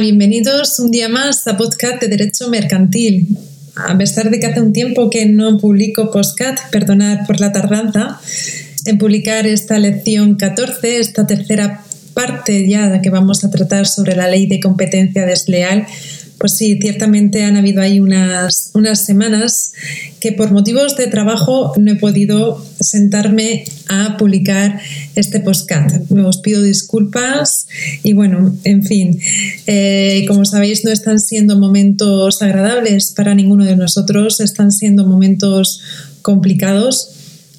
Bienvenidos un día más a Podcast de Derecho Mercantil. A pesar de que hace un tiempo que no publico podcast, perdonad por la tardanza, en publicar esta lección 14, esta tercera parte ya que vamos a tratar sobre la ley de competencia desleal, pues sí, ciertamente han habido ahí unas, unas semanas que por motivos de trabajo no he podido sentarme a publicar este podcast. Os pido disculpas y bueno, en fin, eh, como sabéis no están siendo momentos agradables para ninguno de nosotros, están siendo momentos complicados.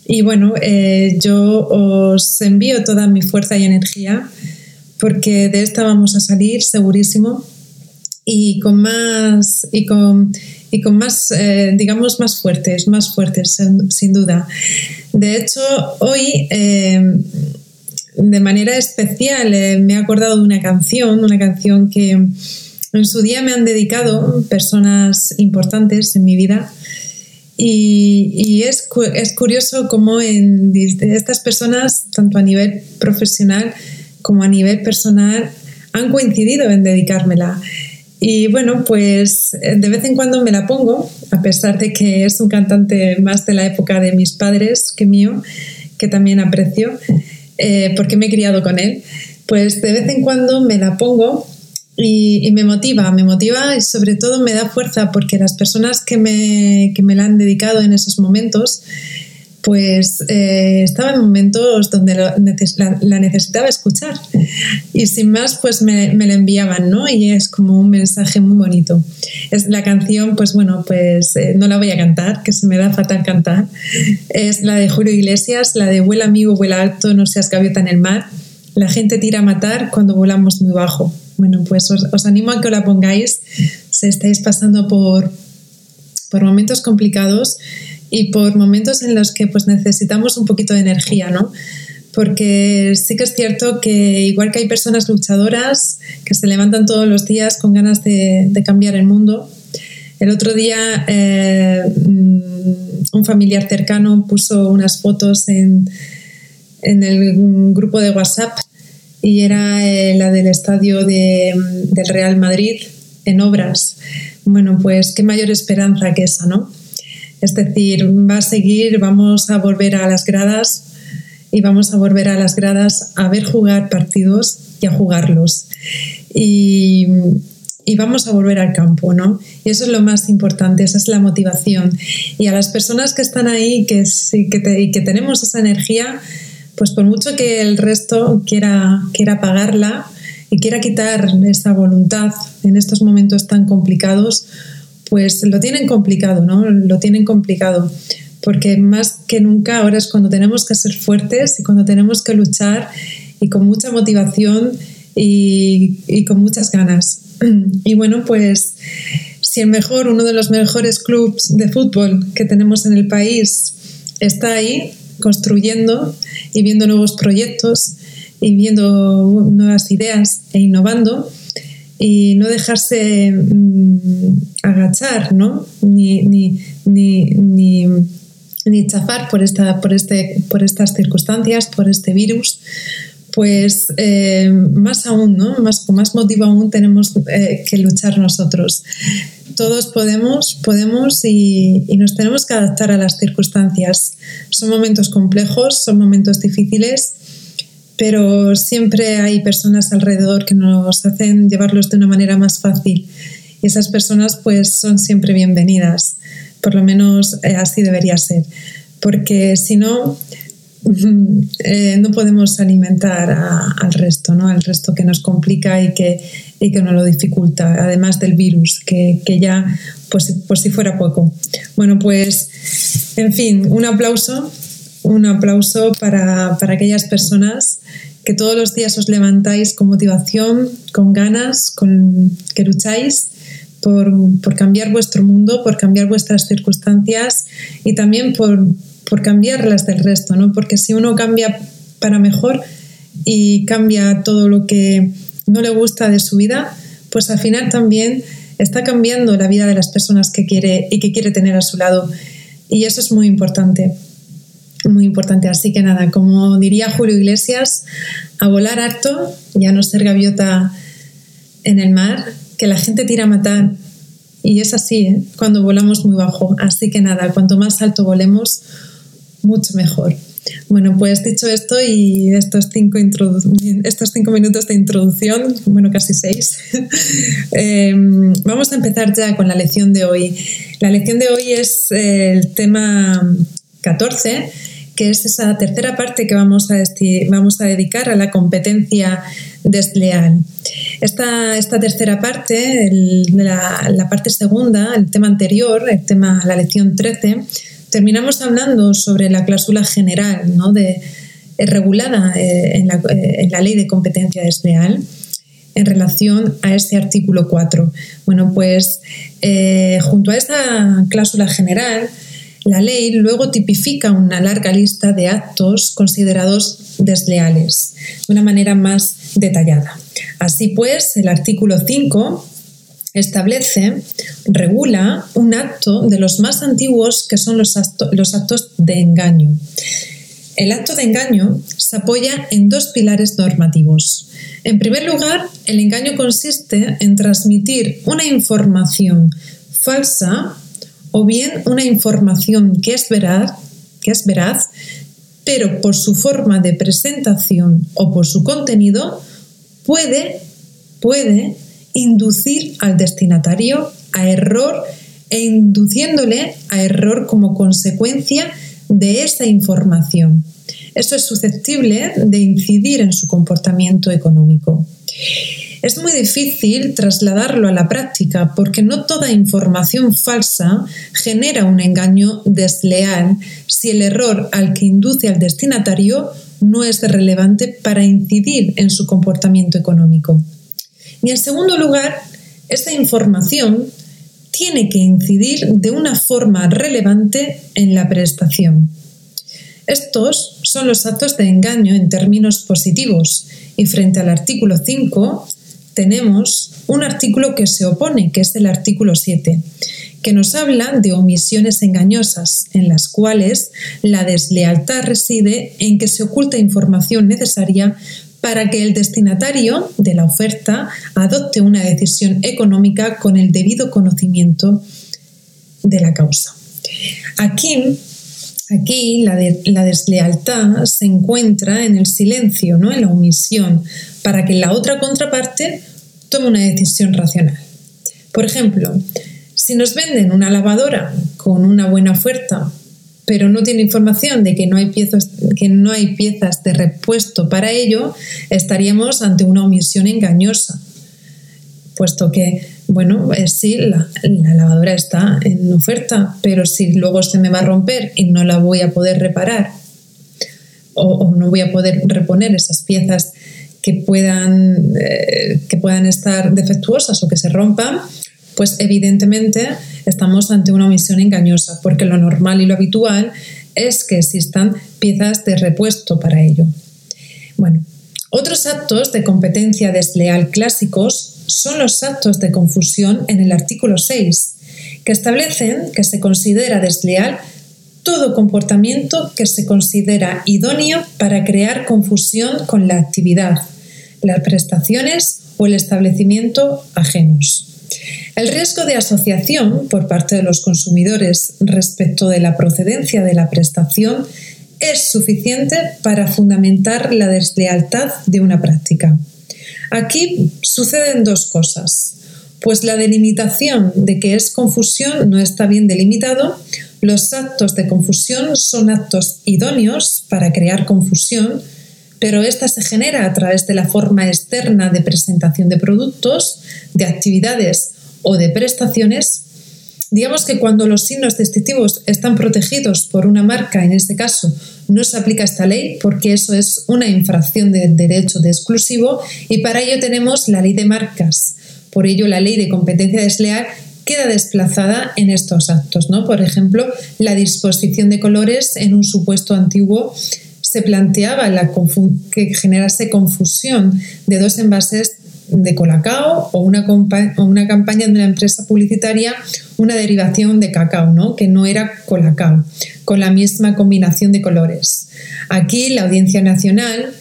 Y bueno, eh, yo os envío toda mi fuerza y energía porque de esta vamos a salir segurísimo y con más y con, y con más eh, digamos más fuertes más fuertes sin, duda. De hecho hoy eh, de manera especial eh, me he acordado de una canción una canción que en su día me han dedicado personas importantes en mi vida y, y es, es, curioso cómo en estas personas tanto a nivel profesional como a nivel personal han coincidido en dedicármela y bueno, pues eh, de vez en cuando me la pongo, a pesar de que es un cantante más de la época de mis padres que mío, que también aprecio, eh, porque me he criado con él. Pues de vez en cuando me la pongo y, me motiva, me motiva y sobre todo me da fuerza porque las personas que me, que me la han dedicado en esos momentos pues eh, estaba en momentos donde la, necesitaba escuchar y sin más pues me, me, la enviaban, ¿no? Y es como un mensaje muy bonito. Es la canción, pues bueno, pues eh, no la voy a cantar, que se me da fatal cantar. Es la de Julio Iglesias, la de vuela amigo, vuela alto, no seas gaviota en el mar. La gente tira a matar cuando volamos muy bajo. Bueno, pues os, os animo a que la pongáis si estáis pasando por, por momentos complicados y por momentos en los que pues necesitamos un poquito de energía, ¿no? Porque sí que es cierto que igual que hay personas luchadoras que se levantan todos los días con ganas de, cambiar el mundo, el otro día eh, un familiar cercano puso unas fotos en, en el grupo de WhatsApp y era eh, la del estadio de, del Real Madrid en obras. Bueno, pues qué mayor esperanza que esa, ¿no? Es decir, va a seguir, vamos a volver a las gradas y vamos a volver a las gradas a ver jugar partidos y a jugarlos. Y, vamos a volver al campo, ¿no? Y eso es lo más importante, esa es la motivación. Y a las personas que están ahí que, y que tenemos esa energía, pues por mucho que el resto quiera, quiera pagarla y quiera quitar esa voluntad en estos momentos tan complicados, pues lo tienen complicado, ¿no? Lo tienen complicado, porque más que nunca ahora es cuando tenemos que ser fuertes y cuando tenemos que luchar y con mucha motivación y, con muchas ganas. Y bueno, pues si el mejor, uno de los mejores clubes de fútbol que tenemos en el país está ahí construyendo y viendo nuevos proyectos y viendo nuevas ideas e innovando, y no dejarse mm, agachar, ¿no? Ni, ni, ni, ni, chafar por, esta, por, este, por estas circunstancias, por este virus, pues eh, más aún, ¿no? Más, con más motivo aún tenemos eh, que luchar nosotros. Todos podemos, podemos y, y, nos tenemos que adaptar a las circunstancias. Son momentos complejos, son momentos difíciles pero siempre hay personas alrededor que nos hacen llevarlos de una manera más fácil y esas personas pues son siempre bienvenidas, por lo menos eh, así debería ser, porque si no, eh, no podemos alimentar al resto, ¿no? al resto que nos complica y que, y que nos lo dificulta, además del virus, que, que ya, pues por si fuera poco. Bueno, pues, en fin, un aplauso un aplauso para, aquellas personas que todos los días os levantáis con motivación, con ganas, con que lucháis por, cambiar vuestro mundo, por cambiar vuestras circunstancias y también por, por cambiar las del resto, ¿no? Porque si uno cambia para mejor y cambia todo lo que no le gusta de su vida, pues al final también está cambiando la vida de las personas que quiere y que quiere tener a su lado. Y eso es muy importante muy importante. Así que nada, como diría Julio Iglesias, a volar harto ya no ser gaviota en el mar que la gente tira a matar. Y es así, ¿eh? cuando volamos muy bajo. Así que nada, cuanto más alto volemos, mucho mejor. Bueno, pues dicho esto y estos cinco, estos cinco minutos de introducción, bueno, casi seis, em, vamos a empezar ya con la lección de hoy. La lección de hoy es el tema 14, que es esa tercera parte que vamos a, vamos a dedicar a la competencia desleal. Esta, esta tercera parte, la, parte segunda, el tema anterior, el tema, la lección 13, terminamos hablando sobre la cláusula general ¿no? de, eh, regulada eh, en, la, eh, en, la, ley de competencia desleal en relación a este artículo 4. Bueno, pues junto a esta cláusula general, la ley luego tipifica una larga lista de actos considerados desleales de una manera más detallada. Así pues, el artículo 5 establece, regula un acto de los más antiguos que son los, los actos de engaño. El acto de engaño se apoya en dos pilares normativos. En primer lugar, el engaño consiste en transmitir una información falsa o bien una información que es veraz, que es pero por su forma de presentación o por su contenido puede, puede inducir al destinatario a error e induciéndole a error como consecuencia de esa información. Esto es susceptible de incidir en su comportamiento económico. Es muy difícil trasladarlo a la práctica porque no toda información falsa genera un engaño desleal si el error al que induce al destinatario no es relevante para incidir en su comportamiento económico. Y en segundo lugar, esta información tiene que incidir de una forma relevante en la prestación. Estos son los actos de engaño en términos positivos y frente al artículo 5 tenemos un artículo que se opone, que es el artículo 7, que nos habla de omisiones engañosas, en las cuales la deslealtad reside en que se oculta información necesaria para que el destinatario de la oferta adopte una decisión económica con el debido conocimiento de la causa. Aquí, aquí la, deslealtad se encuentra en el silencio, ¿no? en la omisión, para que la otra contraparte tome una decisión racional. Por ejemplo, si nos venden una lavadora con una buena oferta pero no tiene información de que no hay piezas, que no hay piezas de repuesto para ello, estaríamos ante una omisión engañosa, puesto que, bueno, eh, sí, la, lavadora está en oferta, pero si luego se me va a romper y no la voy a poder reparar o, no voy a poder reponer esas piezas que puedan, eh, que puedan estar defectuosas o que se rompan, pues evidentemente estamos ante una omisión engañosa, porque lo normal y lo habitual es que existan piezas de repuesto para ello. Bueno, otros actos de competencia desleal clásicos son los actos de confusión en el artículo 6, que establecen que se considera desleal todo comportamiento que se considera idóneo para crear confusión con la actividad, las prestaciones o el establecimiento ajenos. El riesgo de asociación por parte de los consumidores respecto de la procedencia de la prestación es suficiente para fundamentar la deslealtad de una práctica. Aquí suceden dos cosas, pues la delimitación de que es confusión no está bien delimitado, los actos de confusión son actos idóneos para crear confusión, pero esta se genera a través de la forma externa de presentación de productos, de actividades o de prestaciones, digamos que cuando los signos distintivos están protegidos por una marca, en este caso, no se aplica esta ley porque eso es una infracción del derecho de exclusivo y para ello tenemos la ley de marcas. Por ello, la ley de competencia desleal queda desplazada en estos actos. ¿no? Por ejemplo, la disposición de colores en un supuesto antiguo se planteaba la que generase confusión de dos envases de Colacao o una, campaña de una empresa publicitaria, una derivación de cacao, ¿no? que no era Colacao, con la misma combinación de colores. Aquí la Audiencia Nacional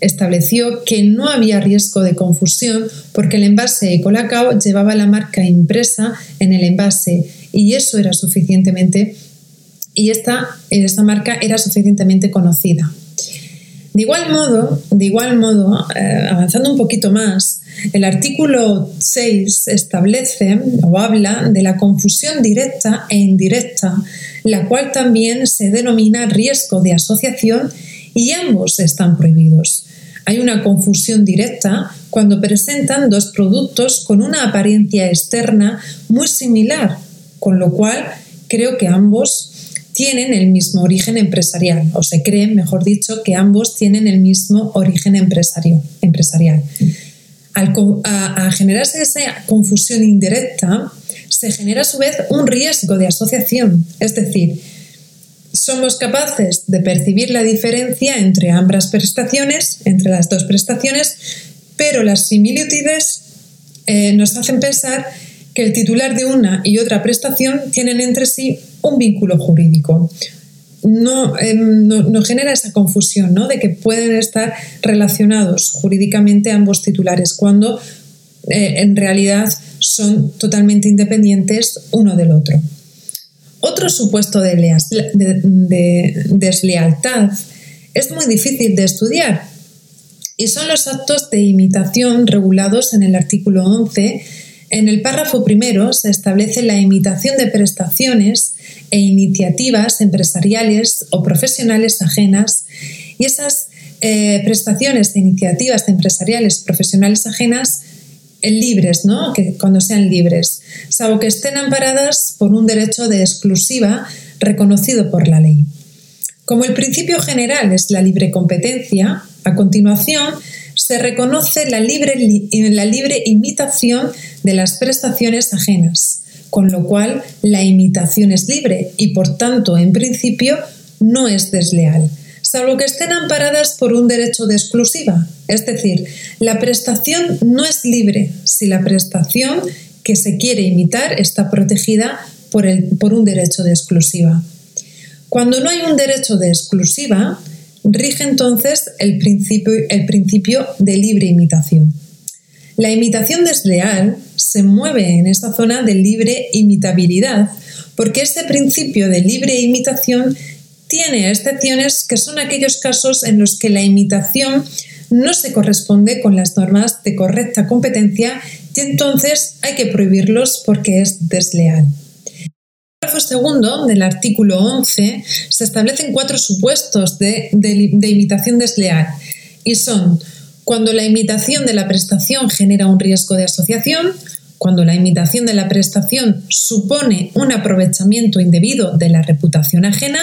estableció que no había riesgo de confusión porque el envase de Colacao llevaba la marca impresa en el envase y eso era suficientemente y esta, esta marca era suficientemente conocida. De igual modo, de igual modo eh, avanzando un poquito más, el artículo 6 establece o habla de la confusión directa e indirecta, la cual también se denomina riesgo de asociación y ambos están prohibidos. Hay una confusión directa cuando presentan dos productos con una apariencia externa muy similar, con lo cual creo que ambos tienen el mismo origen empresarial, o se cree, mejor dicho, que ambos tienen el mismo origen empresarial. Al a, generarse esa confusión indirecta, se genera a su vez un riesgo de asociación, es decir, somos capaces de percibir la diferencia entre ambas prestaciones, entre las dos prestaciones, pero las similitudes eh, nos hacen pensar que el titular de una y otra prestación tienen entre sí un vínculo jurídico. No, em, genera esa confusión ¿no? de que pueden estar relacionados jurídicamente ambos titulares cuando eh, en realidad son totalmente independientes uno del otro. Otro supuesto de, de deslealtad es muy difícil de estudiar y son los actos de imitación regulados en el artículo 11 en el párrafo primero se establece la imitación de prestaciones e iniciativas empresariales o profesionales ajenas y esas eh, prestaciones e iniciativas empresariales o profesionales ajenas eh, libres, ¿no? Que cuando sean libres, salvo que estén amparadas por un derecho de exclusiva reconocido por la ley. Como el principio general es la libre competencia, a continuación se reconoce la libre, la libre imitación de las prestaciones ajenas, con lo cual la imitación es libre y por tanto, en principio, no es desleal, salvo que estén amparadas por un derecho de exclusiva. Es decir, la prestación no es libre si la prestación que se quiere imitar está protegida por, el, por un derecho de exclusiva. Cuando no hay un derecho de exclusiva, rige entonces el principio, el principio de libre imitación. La imitación desleal se mueve en esta zona de libre imitabilidad porque este principio de libre imitación tiene excepciones que son aquellos casos en los que la imitación no se corresponde con las normas de correcta competencia y entonces hay que prohibirlos porque es desleal. Segundo del artículo 11 se establecen cuatro supuestos de, de imitación desleal y son cuando la imitación de la prestación genera un riesgo de asociación, cuando la imitación de la prestación supone un aprovechamiento indebido de la reputación ajena,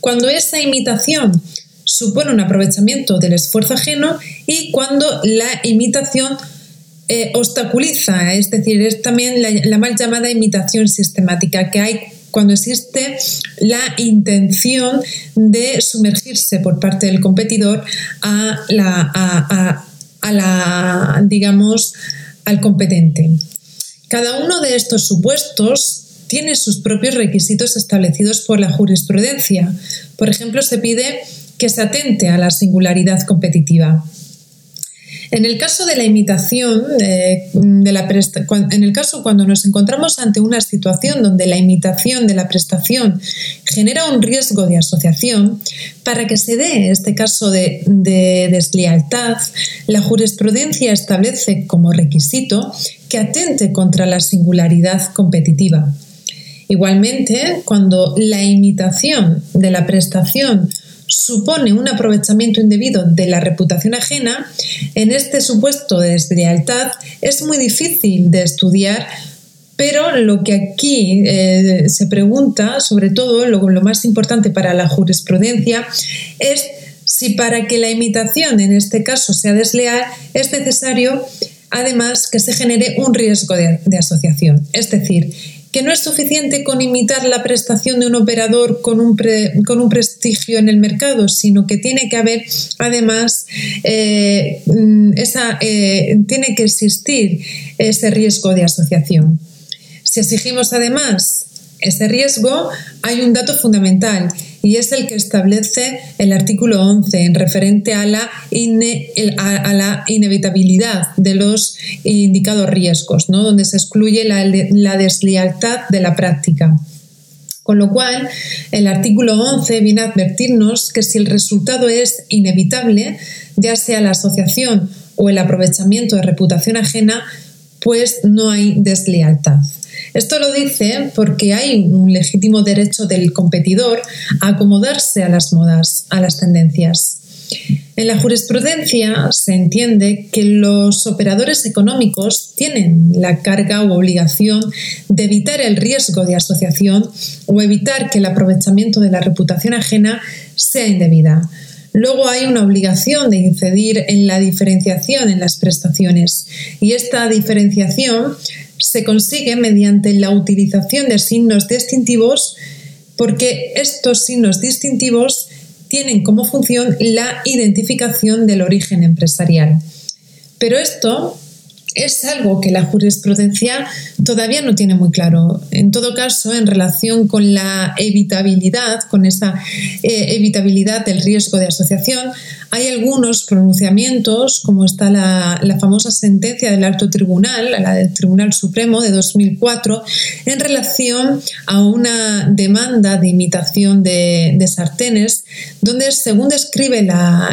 cuando esa imitación supone un aprovechamiento del esfuerzo ajeno y cuando la imitación eh, obstaculiza, es decir, es también la, la, mal llamada imitación sistemática, que hay cuando existe la intención de sumergirse por parte del competidor a la, digamos, al competente. Cada uno de estos supuestos tiene sus propios requisitos establecidos por la jurisprudencia. Por ejemplo, se pide que se atente a la singularidad competitiva. En el caso de la imitación, de la en el caso cuando nos encontramos ante una situación donde la imitación de la prestación genera un riesgo de asociación, para que se dé este caso de, de deslealtad, la jurisprudencia establece como requisito que atente contra la singularidad competitiva. Igualmente, cuando la imitación de la prestación supone un aprovechamiento indebido de la reputación ajena, en este supuesto de deslealtad es muy difícil de estudiar pero lo que aquí eh, se pregunta, sobre todo lo, lo, más importante para la jurisprudencia, es si para que la imitación en este caso sea desleal es necesario además que se genere un riesgo de, de asociación. Es decir, que no es suficiente con imitar la prestación de un operador con un, con un prestigio en el mercado, sino que tiene que haber además eh, mm, esa, eh, tiene que existir ese riesgo de asociación. Si exigimos además ese riesgo, hay un dato fundamental y es el que establece el artículo 11 en referente a la, inevitabilidad de los indicados riesgos, ¿no? donde se excluye la, la deslealtad de la práctica. Con lo cual, el artículo 11 viene a advertirnos que si el resultado es inevitable, ya sea la asociación o el aprovechamiento de reputación ajena, pues no hay deslealtad. Esto lo dice porque hay un legítimo derecho del competidor a acomodarse a las modas, a las tendencias. En la jurisprudencia se entiende que los operadores económicos tienen la carga o obligación de evitar el riesgo de asociación o evitar que el aprovechamiento de la reputación ajena sea indebida. Luego hay una obligación de incidir en la diferenciación en las prestaciones y esta diferenciación se consigue mediante la utilización de signos distintivos porque estos signos distintivos tienen como función la identificación del origen empresarial. Pero esto es algo que la jurisprudencia todavía no tiene muy claro. En todo caso, en relación con la evitabilidad, con esa eh, evitabilidad del riesgo de asociación, hay algunos pronunciamientos, como está la, famosa sentencia del alto tribunal, la del Tribunal Supremo de 2004, en relación a una demanda de imitación de, sartenes, donde, según describe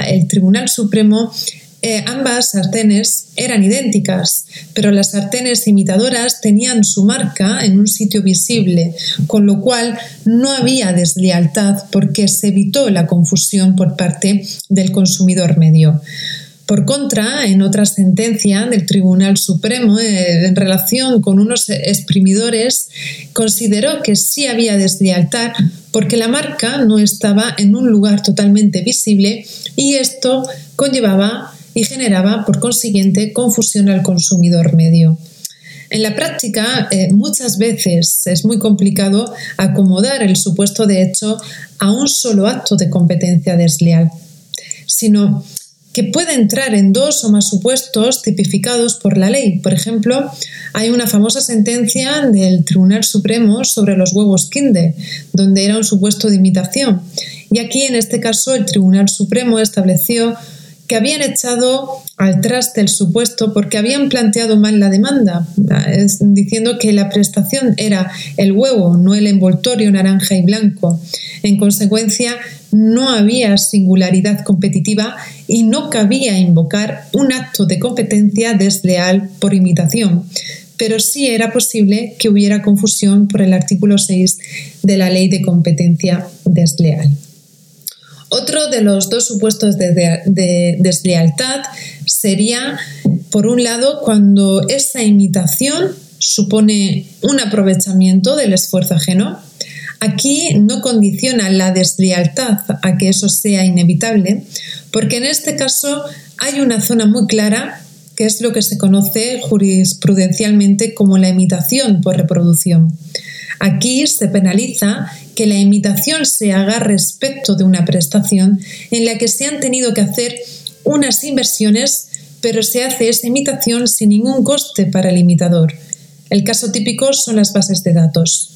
el Tribunal Supremo, eh, ambas sartenes eran idénticas, pero las sartenes imitadoras tenían su marca en un sitio visible, con lo cual no había deslealtad porque se evitó la confusión por parte del consumidor medio. Por contra, en otra sentencia del Tribunal Supremo, eh, en relación con unos exprimidores, consideró que sí había deslealtad porque la marca no estaba en un lugar totalmente visible y esto conllevaba y generaba, por consiguiente, confusión al consumidor medio. En la práctica, eh, muchas veces es muy complicado acomodar el supuesto de hecho a un solo acto de competencia desleal, sino que puede entrar en dos o más supuestos tipificados por la ley. Por ejemplo, hay una famosa sentencia del Tribunal Supremo sobre los huevos Kinder, donde era un supuesto de imitación. Y aquí, en este caso, el Tribunal Supremo estableció que habían echado al traste el supuesto porque habían planteado mal la demanda, diciendo que la prestación era el huevo, no el envoltorio naranja y blanco. En consecuencia, no había singularidad competitiva y no cabía invocar un acto de competencia desleal por imitación pero sí era posible que hubiera confusión por el artículo 6 de la Ley de Competencia Desleal. Otro de los dos supuestos de, deslealtad sería, por un lado, cuando esa imitación supone un aprovechamiento del esfuerzo ajeno. Aquí no condiciona la deslealtad a que eso sea inevitable, porque en este caso hay una zona muy clara que es lo que se conoce jurisprudencialmente como la imitación por reproducción. Aquí se penaliza que la imitación se haga respecto de una prestación en la que se han tenido que hacer unas inversiones, pero se hace esa imitación sin ningún coste para el imitador. El caso típico son las bases de datos.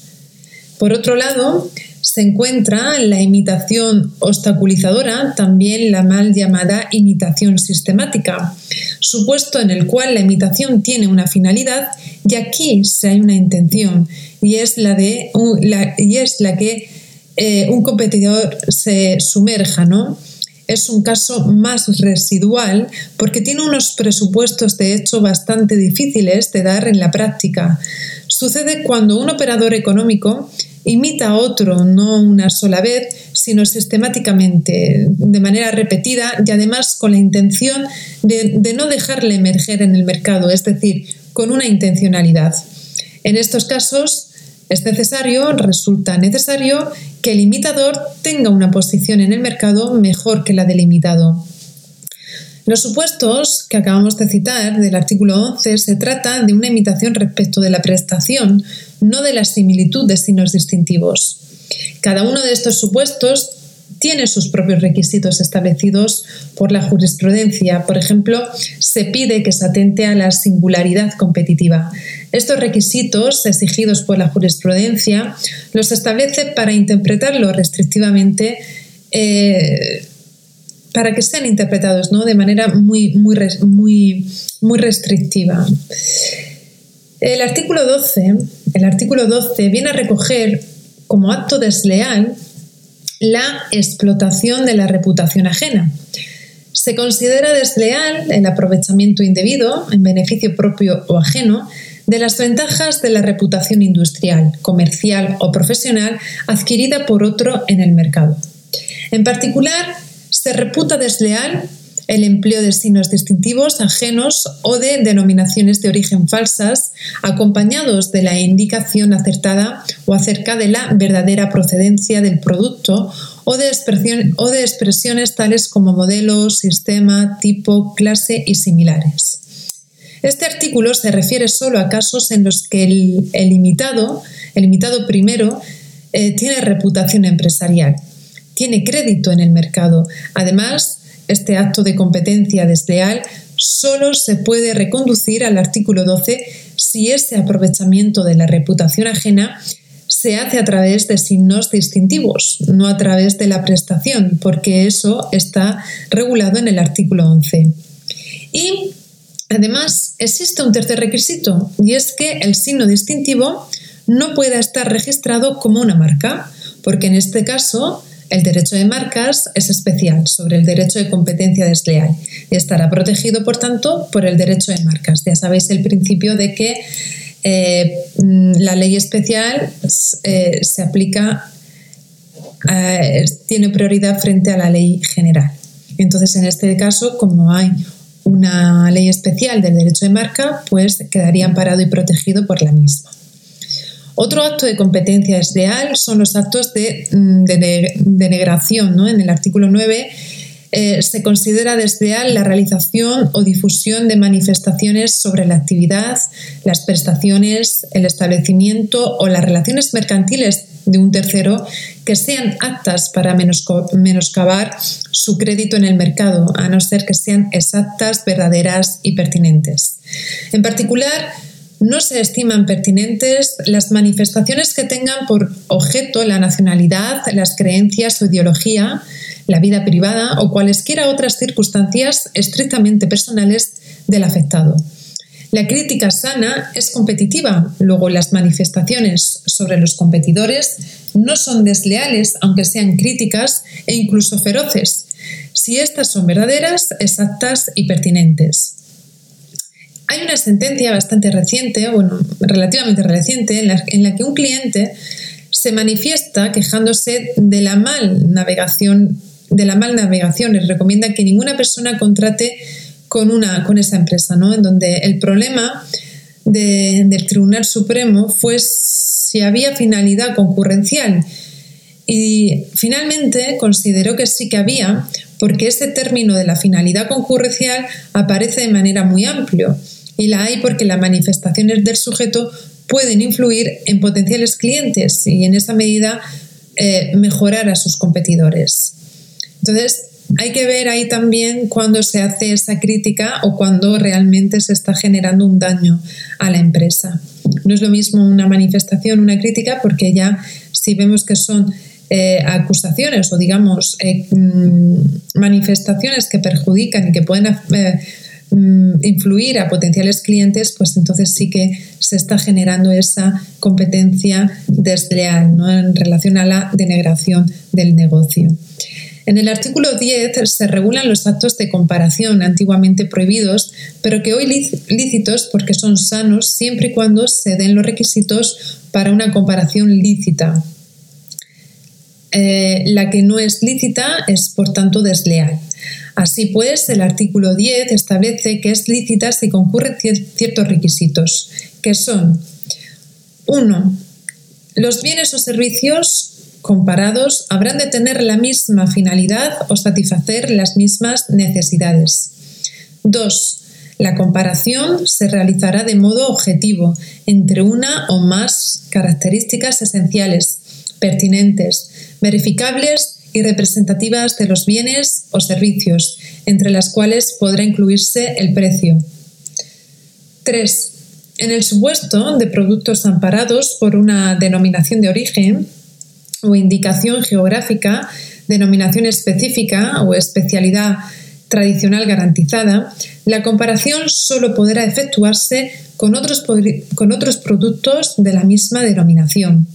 Por otro lado, se encuentra la imitación obstaculizadora, también la mal llamada imitación sistemática, supuesto en el cual la imitación tiene una finalidad y aquí se hay una intención y es la, de, y es la que eh, un competidor se sumerja, ¿no? Es un caso más residual porque tiene unos presupuestos de hecho bastante difíciles de dar en la práctica. Sucede cuando un operador económico imita a otro no una sola vez, sino sistemáticamente, de manera repetida y además con la intención de, de no dejarle emerger en el mercado, es decir, con una intencionalidad. En estos casos, es necesario, resulta necesario que el imitador tenga una posición en el mercado mejor que la del imitado. Los supuestos que acabamos de citar del artículo 11 se trata de una imitación respecto de la prestación, no de la similitud de signos distintivos. Cada uno de estos supuestos tiene sus propios requisitos establecidos por la jurisprudencia. Por ejemplo, se pide que se atente a la singularidad competitiva. Estos requisitos exigidos por la jurisprudencia los establece para interpretarlo restrictivamente, eh, para que sean interpretados ¿no? de manera muy, muy, muy, muy restrictiva. El artículo 12, el artículo 12 viene a recoger como acto desleal la explotación de la reputación ajena. Se considera desleal el aprovechamiento indebido, en beneficio propio o ajeno, de las ventajas de la reputación industrial, comercial o profesional adquirida por otro en el mercado. En particular, se reputa desleal el empleo de signos distintivos ajenos o de denominaciones de origen falsas, acompañados de la indicación acertada o acerca de la verdadera procedencia del producto o de, expresiones tales como modelo, sistema, tipo, clase y similares. Este artículo se refiere solo a casos en los que el, el imitado, el imitado primero, eh, tiene reputación empresarial, tiene crédito en el mercado. Además, este acto de competencia desleal solo se puede reconducir al artículo 12 si ese aprovechamiento de la reputación ajena se hace a través de signos distintivos, no a través de la prestación, porque eso está regulado en el artículo 11. Y Además, existe un tercer requisito y es que el signo distintivo no pueda estar registrado como una marca, porque en este caso el derecho de marcas es especial sobre el derecho de competencia desleal y estará protegido, por tanto, por el derecho de marcas. Ya sabéis el principio de que eh, la ley especial eh, se aplica, eh, tiene prioridad frente a la ley general. Entonces, en este caso, como hay una ley especial del derecho de marca, pues quedaría amparado y protegido por la misma. Otro acto de competencia desleal son los actos de, mm, denegación. ¿no? En el artículo 9 eh, se considera desleal la realización o difusión de manifestaciones sobre la actividad, las prestaciones, el establecimiento o las relaciones mercantiles de un tercero que sean aptas para menoscabar su crédito en el mercado, a no ser que sean exactas, verdaderas y pertinentes. En particular, no se estiman pertinentes las manifestaciones que tengan por objeto la nacionalidad, las creencias o ideología, la vida privada o cualesquiera otras circunstancias estrictamente personales del afectado. La crítica sana es competitiva, luego las manifestaciones sobre los competidores no son desleales, aunque sean críticas e incluso feroces, si estas son verdaderas, exactas y pertinentes. Hay una sentencia bastante reciente, bueno, relativamente reciente, en la, que un cliente se manifiesta quejándose de la mal navegación, de la mal navegación y recomienda que ninguna persona contrate con, una, con esa empresa, ¿no? En donde el problema del Tribunal Supremo fue si había finalidad concurrencial. Y finalmente consideró que sí que había, porque ese término de la finalidad concurrencial aparece de manera muy amplia. Y la hay porque las manifestaciones del sujeto pueden influir en potenciales clientes y en esa medida eh, mejorar a sus competidores. Entonces, hay que ver ahí también cuando se hace esa crítica o cuando realmente se está generando un daño a la empresa. No es lo mismo una manifestación, una crítica, porque ya si vemos que son eh, acusaciones o digamos eh, mm, manifestaciones que perjudican y que pueden mm, influir a potenciales clientes, pues entonces sí que se está generando esa competencia desleal ¿no? en relación a la denegación del negocio. En el artículo 10 se regulan los actos de comparación antiguamente prohibidos, pero que hoy lícitos porque son sanos siempre y cuando se den los requisitos para una comparación lícita. Eh, la que no es lícita es, por tanto, desleal. Así pues, el artículo 10 establece que es lícita si concurren ciertos requisitos, que son 1. Los bienes o servicios comparados habrán de tener la misma finalidad o satisfacer las mismas necesidades. 2. La comparación se realizará de modo objetivo entre una o más características esenciales, pertinentes, verificables y representativas de los bienes o servicios, entre las cuales podrá incluirse el precio. 3. En el supuesto de productos amparados por una denominación de origen o indicación geográfica, denominación específica o especialidad tradicional garantizada, la comparación solo podrá efectuarse con otros, con otros productos de la misma denominación.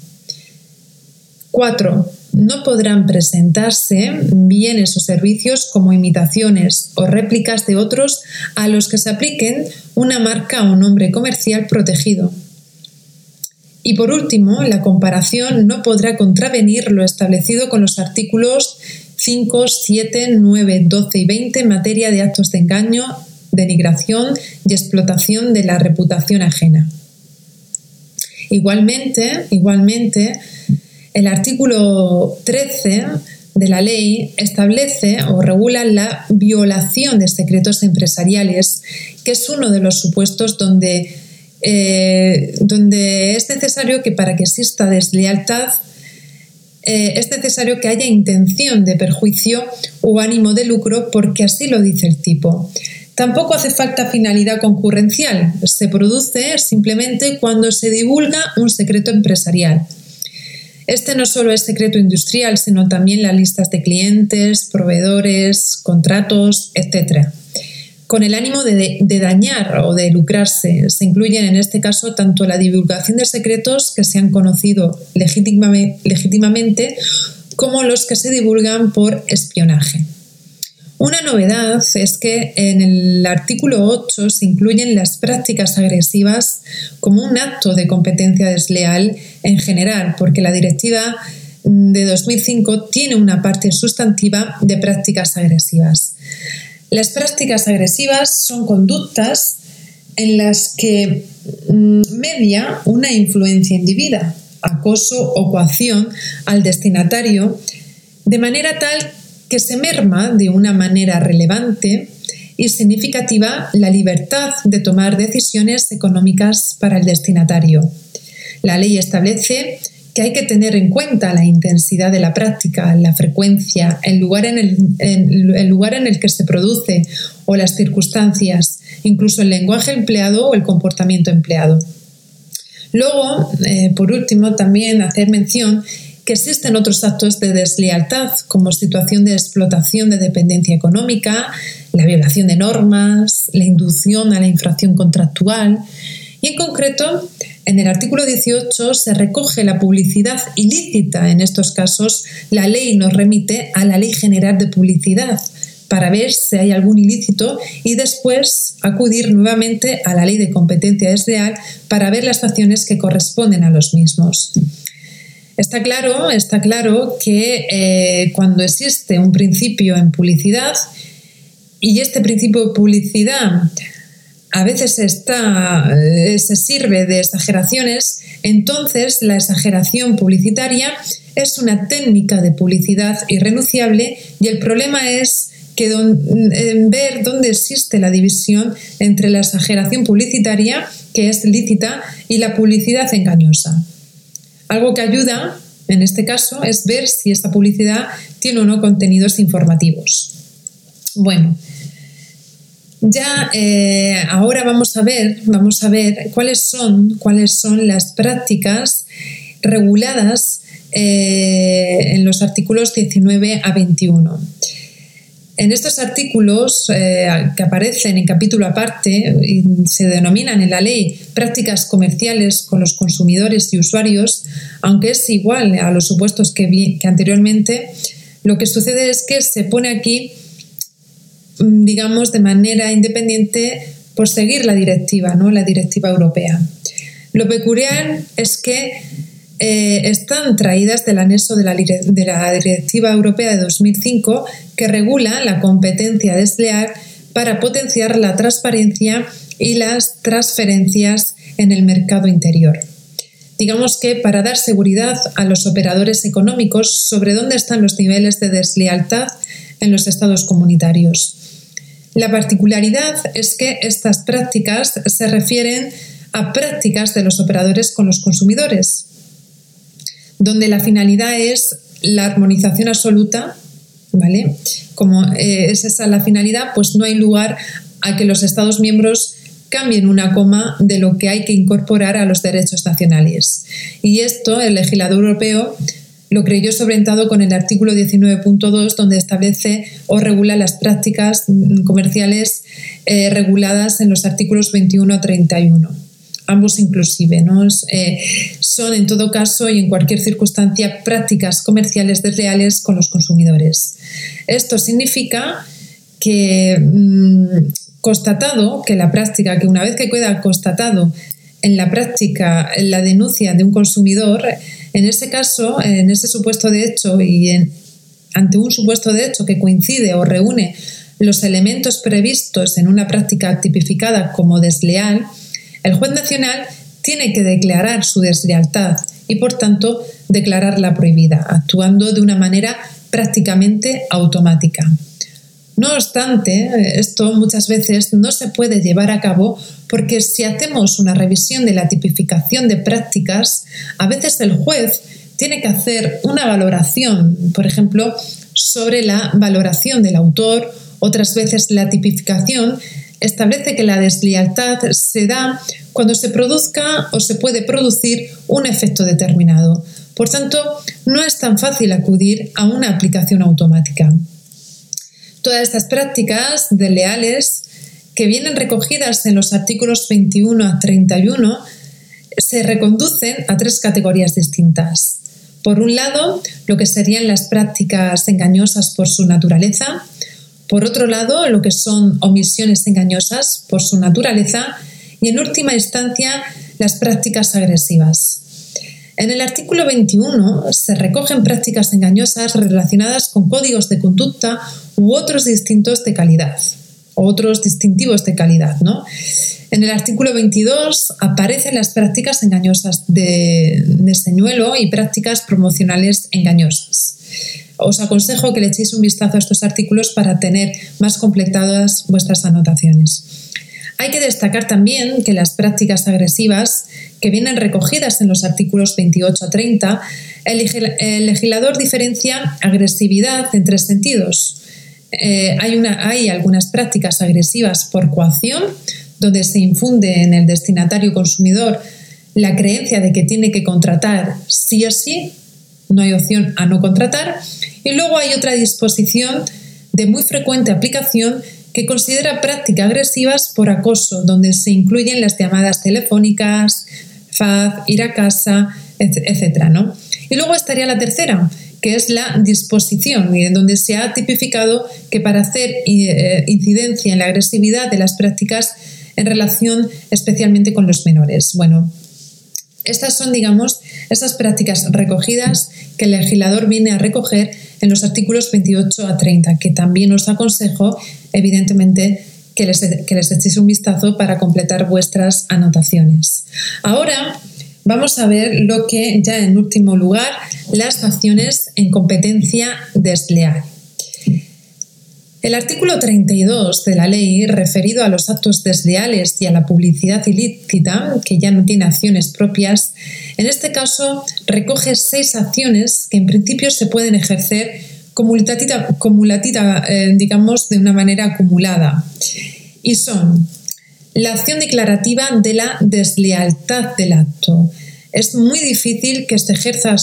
4. No podrán presentarse bienes o servicios como imitaciones o réplicas de otros a los que se apliquen una marca o nombre comercial protegido. Y por último, la comparación no podrá contravenir lo establecido con los artículos 5, 7, 9, 12 y 20 en materia de actos de engaño, denigración y explotación de la reputación ajena. Igualmente, igualmente, el artículo 13 de la ley establece o regula la violación de secretos empresariales, que es uno de los supuestos donde, eh, donde es necesario que para que exista deslealtad eh, es necesario que haya intención de perjuicio o ánimo de lucro porque así lo dice el tipo. Tampoco hace falta finalidad concurrencial, se produce simplemente cuando se divulga un secreto empresarial. Este no solo es secreto industrial, sino también las listas de clientes, proveedores, contratos, etc. Con el ánimo de, dañar o de lucrarse, se incluyen en este caso tanto la divulgación de secretos que se han conocido legítimamente como los que se divulgan por espionaje. Una novedad es que en el artículo 8 se incluyen las prácticas agresivas como un acto de competencia desleal en general, porque la directiva de 2005 tiene una parte sustantiva de prácticas agresivas. Las prácticas agresivas son conductas en las que mm, media una influencia indebida, acoso o coacción al destinatario, de manera tal que se merma de una manera relevante y significativa la libertad de tomar decisiones económicas para el destinatario. La ley establece que hay que tener en cuenta la intensidad de la práctica, la frecuencia, el lugar en el, lugar en el que se produce o las circunstancias, incluso el lenguaje empleado o el comportamiento empleado. Luego, eh, por último, también hacer mención que existen otros actos de deslealtad, como situación de explotación de dependencia económica, la violación de normas, la inducción a la infracción contractual. Y en concreto, en el artículo 18 se recoge la publicidad ilícita. En estos casos, la ley nos remite a la Ley General de Publicidad para ver si hay algún ilícito y después acudir nuevamente a la Ley de Competencia Desleal para ver las acciones que corresponden a los mismos. Está claro, está claro que eh, cuando existe un principio en publicidad y este principio de publicidad a veces está, eh, se sirve de exageraciones, entonces la exageración publicitaria es una técnica de publicidad irrenunciable y el problema es que ver dónde existe la división entre la exageración publicitaria, que es lícita, y la publicidad engañosa. Algo que ayuda, en este caso, es ver si esta publicidad tiene o no contenidos informativos. Bueno, ya eh, ahora vamos a ver, vamos a ver cuáles son, cuáles son las prácticas reguladas eh, en los artículos 19 a 21. En estos artículos eh, que aparecen en capítulo aparte se denominan en la ley prácticas comerciales con los consumidores y usuarios, aunque es igual a los supuestos que, que anteriormente, lo que sucede es que se pone aquí, mm, digamos, de manera independiente por seguir la directiva, ¿no? la directiva europea. Lo peculiar es que eh, están traídas del anexo de la, de la Directiva Europea de 2005 que regula la competencia desleal para potenciar la transparencia y las transferencias en el mercado interior. Digamos que para dar seguridad a los operadores económicos sobre dónde están los niveles de deslealtad en los estados comunitarios. La particularidad es que estas prácticas se refieren a prácticas de los operadores con los consumidores, donde la finalidad es la armonización absoluta, ¿vale? Como eh, es esa la finalidad, pues no hay lugar a que los Estados miembros cambien una coma de lo que hay que incorporar a los derechos nacionales. Y esto el legislador europeo lo creyó sobreentado con el artículo 19.2, donde establece o regula las prácticas comerciales eh, reguladas en los artículos 21 a 31. Ambos inclusive, ¿no? Eh, son en todo caso y en cualquier circunstancia prácticas comerciales desleales con los consumidores. Esto significa que mm, constatado que la práctica, que una vez que queda constatado en la práctica la denuncia de un consumidor, en ese caso, en ese supuesto de hecho y ante un supuesto de hecho que coincide o reúne los elementos previstos en una práctica tipificada como desleal, el juez nacional tiene que declarar su deslealtad y, por tanto, declararla prohibida, actuando de una manera prácticamente automática. No obstante, esto muchas veces no se puede llevar a cabo porque si hacemos una revisión de la tipificación de prácticas, a veces el juez tiene que hacer una valoración, por ejemplo, sobre la valoración del autor, otras veces la tipificación establece que la deslealtad se da cuando se produzca o se puede producir un efecto determinado. Por tanto, no es tan fácil acudir a una aplicación automática. Todas estas prácticas desleales que vienen recogidas en los artículos 21 a 31 se reconducen a tres categorías distintas. Por un lado, lo que serían las prácticas engañosas por su naturaleza. Por otro lado, lo que son omisiones engañosas por su naturaleza. Y en última instancia, las prácticas agresivas. En el artículo 21 se recogen prácticas engañosas relacionadas con códigos de conducta u otros distintos de calidad, otros distintivos de calidad, ¿no? En el artículo 22 aparecen las prácticas engañosas de, de señuelo y prácticas promocionales engañosas. Os aconsejo que le echéis un vistazo a estos artículos para tener más completadas vuestras anotaciones. Hay que destacar también que las prácticas agresivas que vienen recogidas en los artículos 28 a 30, el, legislador diferencia agresividad en tres sentidos. Eh, hay, hay algunas prácticas agresivas por coacción, donde se infunde en el destinatario consumidor la creencia de que tiene que contratar sí o sí, no hay opción a no contratar. Y luego hay otra disposición de muy frecuente aplicación que considera prácticas agresivas por acoso, donde se incluyen las llamadas telefónicas, FAD, ir a casa, etcétera, ¿no? Y luego estaría la tercera, que es la disposición, donde se ha tipificado que para hacer eh, incidencia en la agresividad de las prácticas en relación especialmente con los menores. Bueno, estas son, digamos, esas prácticas recogidas que el legislador viene a recoger en los artículos 28 a 30, que también os aconsejo, evidentemente, que les, que les echéis un vistazo para completar vuestras anotaciones. Ahora vamos a ver lo que ya en último lugar, las acciones en competencia desleal. El artículo 32 de la ley, referido a los actos desleales y a la publicidad ilícita, que ya no tiene acciones propias, en este caso recoge seis acciones que en principio se pueden ejercer cumulativa, eh, digamos, de una manera acumulada. Y son la acción declarativa de la deslealtad del acto. Es muy difícil que se ejerza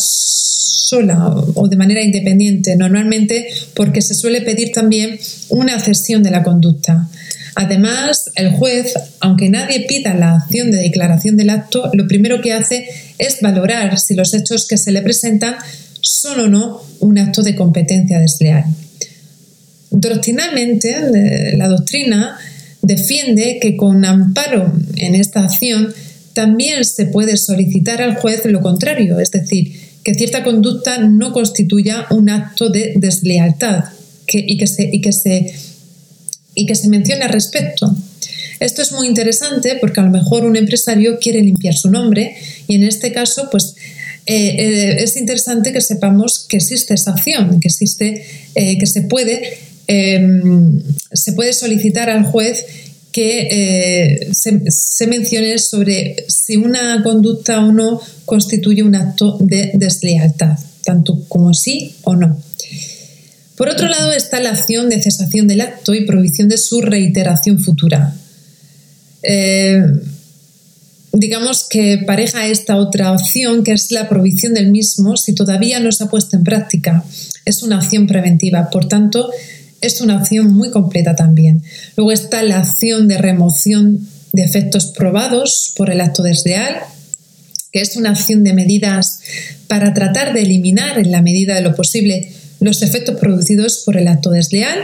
sola o de manera independiente, normalmente porque se suele pedir también una cesión de la conducta. Además, el juez, aunque nadie pida la acción de declaración del acto, lo primero que hace es valorar si los hechos que se le presentan son o no un acto de competencia desleal. Doctrinalmente, la doctrina defiende que con amparo en esta acción también se puede solicitar al juez lo contrario, es decir, que cierta conducta no constituya un acto de deslealtad y, que se, y, que se, y que se mencione al respecto. Esto es muy interesante porque a lo mejor un empresario quiere limpiar su nombre y en este caso, pues eh, eh, es interesante que sepamos que existe esa acción, que existe, eh, que se puede, em, se puede solicitar al juez que se, mencione sobre si una conducta o no constituye un acto de deslealtad. tanto como sí o no. Por otro lado está la acción de cesación del acto y prohibición de su reiteración futura. Eh, digamos que pareja esta otra opción que es la prohibición del mismo si todavía no se ha puesto en práctica. Es una acción preventiva, por tanto, es una acción muy completa también. Luego está la acción de remoción de efectos probados por el acto desleal, que es una acción de medidas para tratar de eliminar en la medida de lo posible los efectos producidos por el acto desleal.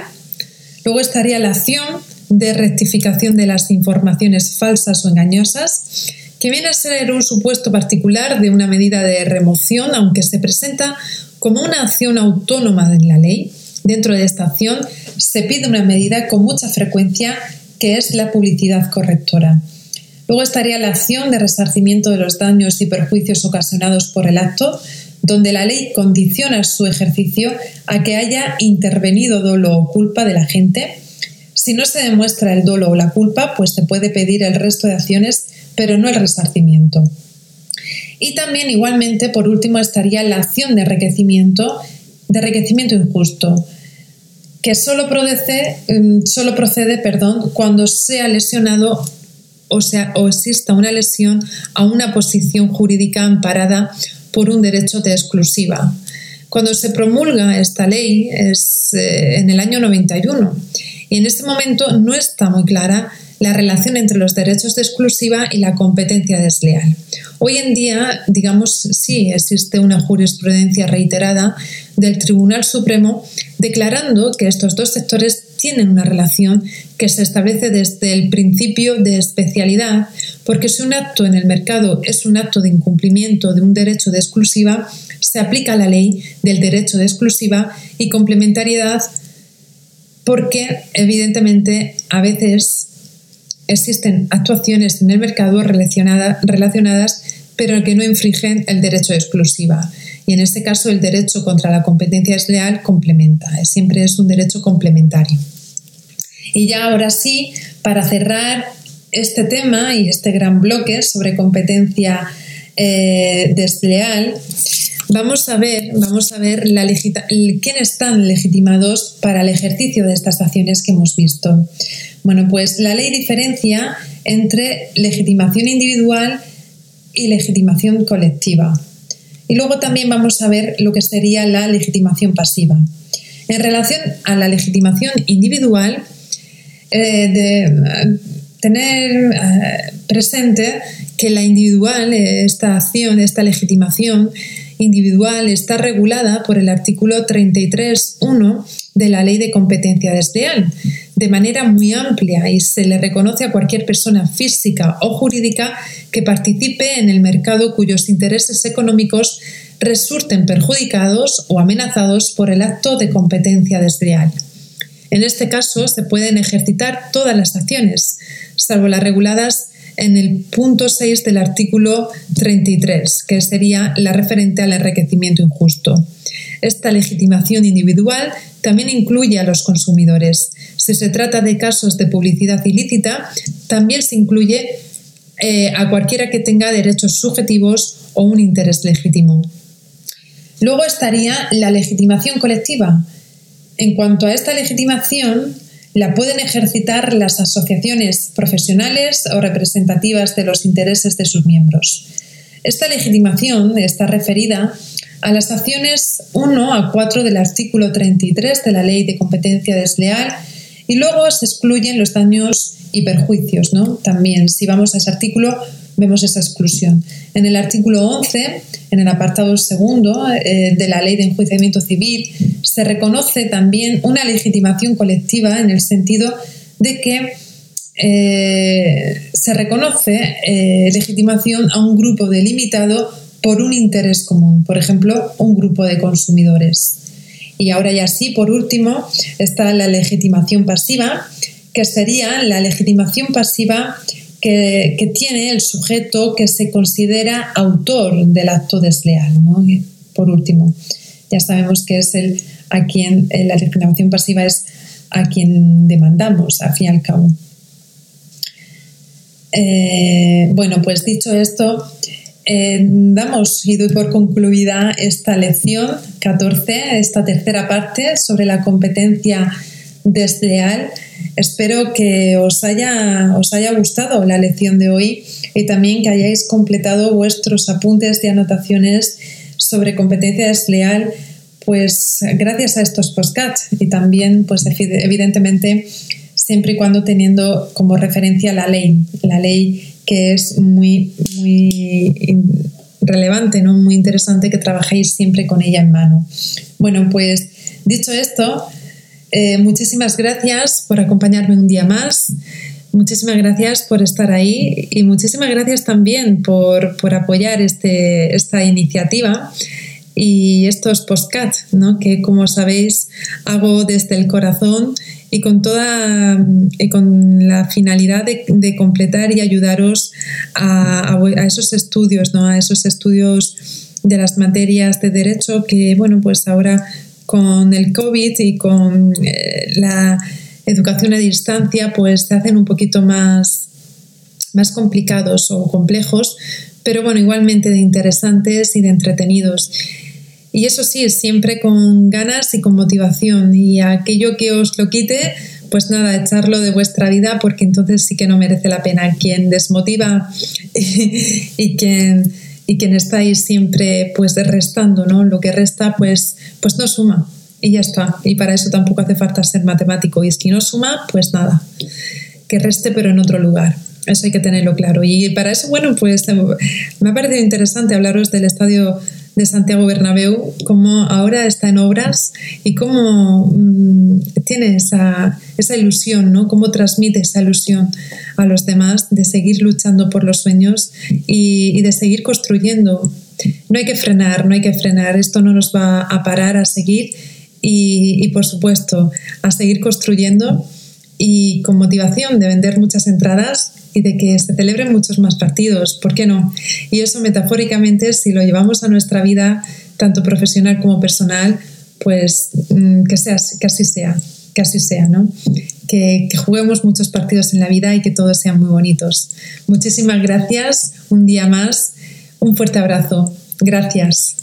Luego estaría la acción de rectificación de las informaciones falsas o engañosas, que viene a ser un supuesto particular de una medida de remoción, aunque se presenta como una acción autónoma en la ley. Dentro de esta acción se pide una medida con mucha frecuencia que es la publicidad correctora. Luego estaría la acción de resarcimiento de los daños y perjuicios ocasionados por el acto, donde la ley condiciona su ejercicio a que haya intervenido dolo o culpa de la gente. Si no se demuestra el dolo o la culpa, pues se puede pedir el resto de acciones, pero no el resarcimiento. Y también igualmente, por último, estaría la acción de enriquecimiento, de enriquecimiento injusto, que solo procede, mm, solo procede perdón, cuando sea lesionado o, sea, o exista una lesión a una posición jurídica amparada por un derecho de exclusiva. Cuando se promulga esta ley es eh, en el año 91 y en este momento no está muy clara la relación entre los derechos de exclusiva y la competencia desleal. Hoy en día, digamos, sí existe una jurisprudencia reiterada del Tribunal Supremo declarando que estos dos sectores tienen una relación que se establece desde el principio de especialidad, porque si un acto en el mercado es un acto de incumplimiento de un derecho de exclusiva, se aplica la ley del derecho de exclusiva y complementariedad porque evidentemente a veces existen actuaciones en el mercado relacionadas pero que no infringen el derecho de exclusiva. Y en este caso el derecho contra la competencia desleal complementa, siempre es un derecho complementario. Y ya ahora sí, para cerrar este tema y este gran bloque sobre competencia eh, desleal, vamos a ver, vamos a ver la quiénes están legitimados para el ejercicio de estas acciones que hemos visto. Bueno, pues la ley diferencia entre legitimación individual y legitimación colectiva. Y luego también vamos a ver lo que sería la legitimación pasiva. En relación a la legitimación individual, eh, de tener eh, presente que la individual, esta acción, esta legitimación individual está regulada por el artículo 33.1 de la Ley de Competencia Desleal de manera muy amplia y se le reconoce a cualquier persona física o jurídica que participe en el mercado cuyos intereses económicos resulten perjudicados o amenazados por el acto de competencia desleal. En este caso se pueden ejercitar todas las acciones, salvo las reguladas en el punto 6 del artículo 33, que sería la referente al enriquecimiento injusto. Esta legitimación individual también incluye a los consumidores. Si se trata de casos de publicidad ilícita, también se incluye eh, a cualquiera que tenga derechos subjetivos o un interés legítimo. Luego estaría la legitimación colectiva. En cuanto a esta legitimación, la pueden ejercitar las asociaciones profesionales o representativas de los intereses de sus miembros. Esta legitimación está referida a las acciones 1 a 4 del artículo 33 de la Ley de Competencia Desleal y luego se excluyen los daños y perjuicios. ¿no? También, si vamos a ese artículo, vemos esa exclusión. En el artículo 11, en el apartado segundo eh, de la Ley de Enjuiciamiento Civil, se reconoce también una legitimación colectiva en el sentido de que eh, se reconoce eh, legitimación a un grupo delimitado por un interés común, por ejemplo, un grupo de consumidores. Y ahora ya sí, por último, está la legitimación pasiva, que sería la legitimación pasiva que, tiene el sujeto que se considera autor del acto desleal. Por último, ya sabemos que es el a quien eh, la legitimación pasiva es a quien demandamos, al fin y al cabo. Eh, bueno, pues dicho esto, eh, damos y doy por concluida esta lección 14, esta tercera parte sobre la competencia desleal. Espero que os haya, os haya gustado la lección de hoy y también que hayáis completado vuestros apuntes de anotaciones sobre competencia desleal, pues gracias a estos podcasts y también, pues evidentemente, siempre y cuando teniendo como referencia la ley, la ley que es muy, muy relevante, ¿no? muy interesante que trabajéis siempre con ella en mano. Bueno, pues dicho esto, eh, muchísimas gracias por acompañarme un día más. Muchísimas gracias por estar ahí y muchísimas gracias también por, apoyar este, esta iniciativa y estos postcats, ¿no? que como sabéis hago desde el corazón y con toda y con la finalidad de, completar y ayudaros a, esos estudios, ¿no? a esos estudios de las materias de derecho que, bueno, pues ahora con el COVID y con eh, la educación a distancia, pues se hacen un poquito más, más complicados o complejos, pero bueno, igualmente de interesantes y de entretenidos. Y eso sí, siempre con ganas y con motivación. Y aquello que os lo quite, pues nada, echarlo de vuestra vida porque entonces sí que no merece la pena. Quien desmotiva y, quien, y quien estáis siempre pues restando, ¿no? Lo que resta pues, pues no suma y ya está. Y para eso tampoco hace falta ser matemático. Y si no suma, pues nada, que reste pero en otro lugar. Eso hay que tenerlo claro. Y para eso, bueno, pues me ha parecido interesante hablaros del estadio de Santiago Bernabéu, cómo ahora está en obras y cómo mm, tiene esa, esa, ilusión, ¿no? cómo transmite esa ilusión a los demás de seguir luchando por los sueños y, de seguir construyendo. No hay que frenar, no hay que frenar, esto no nos va a parar a seguir y, y por supuesto a seguir construyendo y con motivación de vender muchas entradas y de que se celebren muchos más partidos, ¿por qué no? Y eso metafóricamente, si lo llevamos a nuestra vida, tanto profesional como personal, pues mm, que, sea, que así sea, que así sea, ¿no? Que, que juguemos muchos partidos en la vida y que todos sean muy bonitos. Muchísimas gracias, un día más, un fuerte abrazo. Gracias.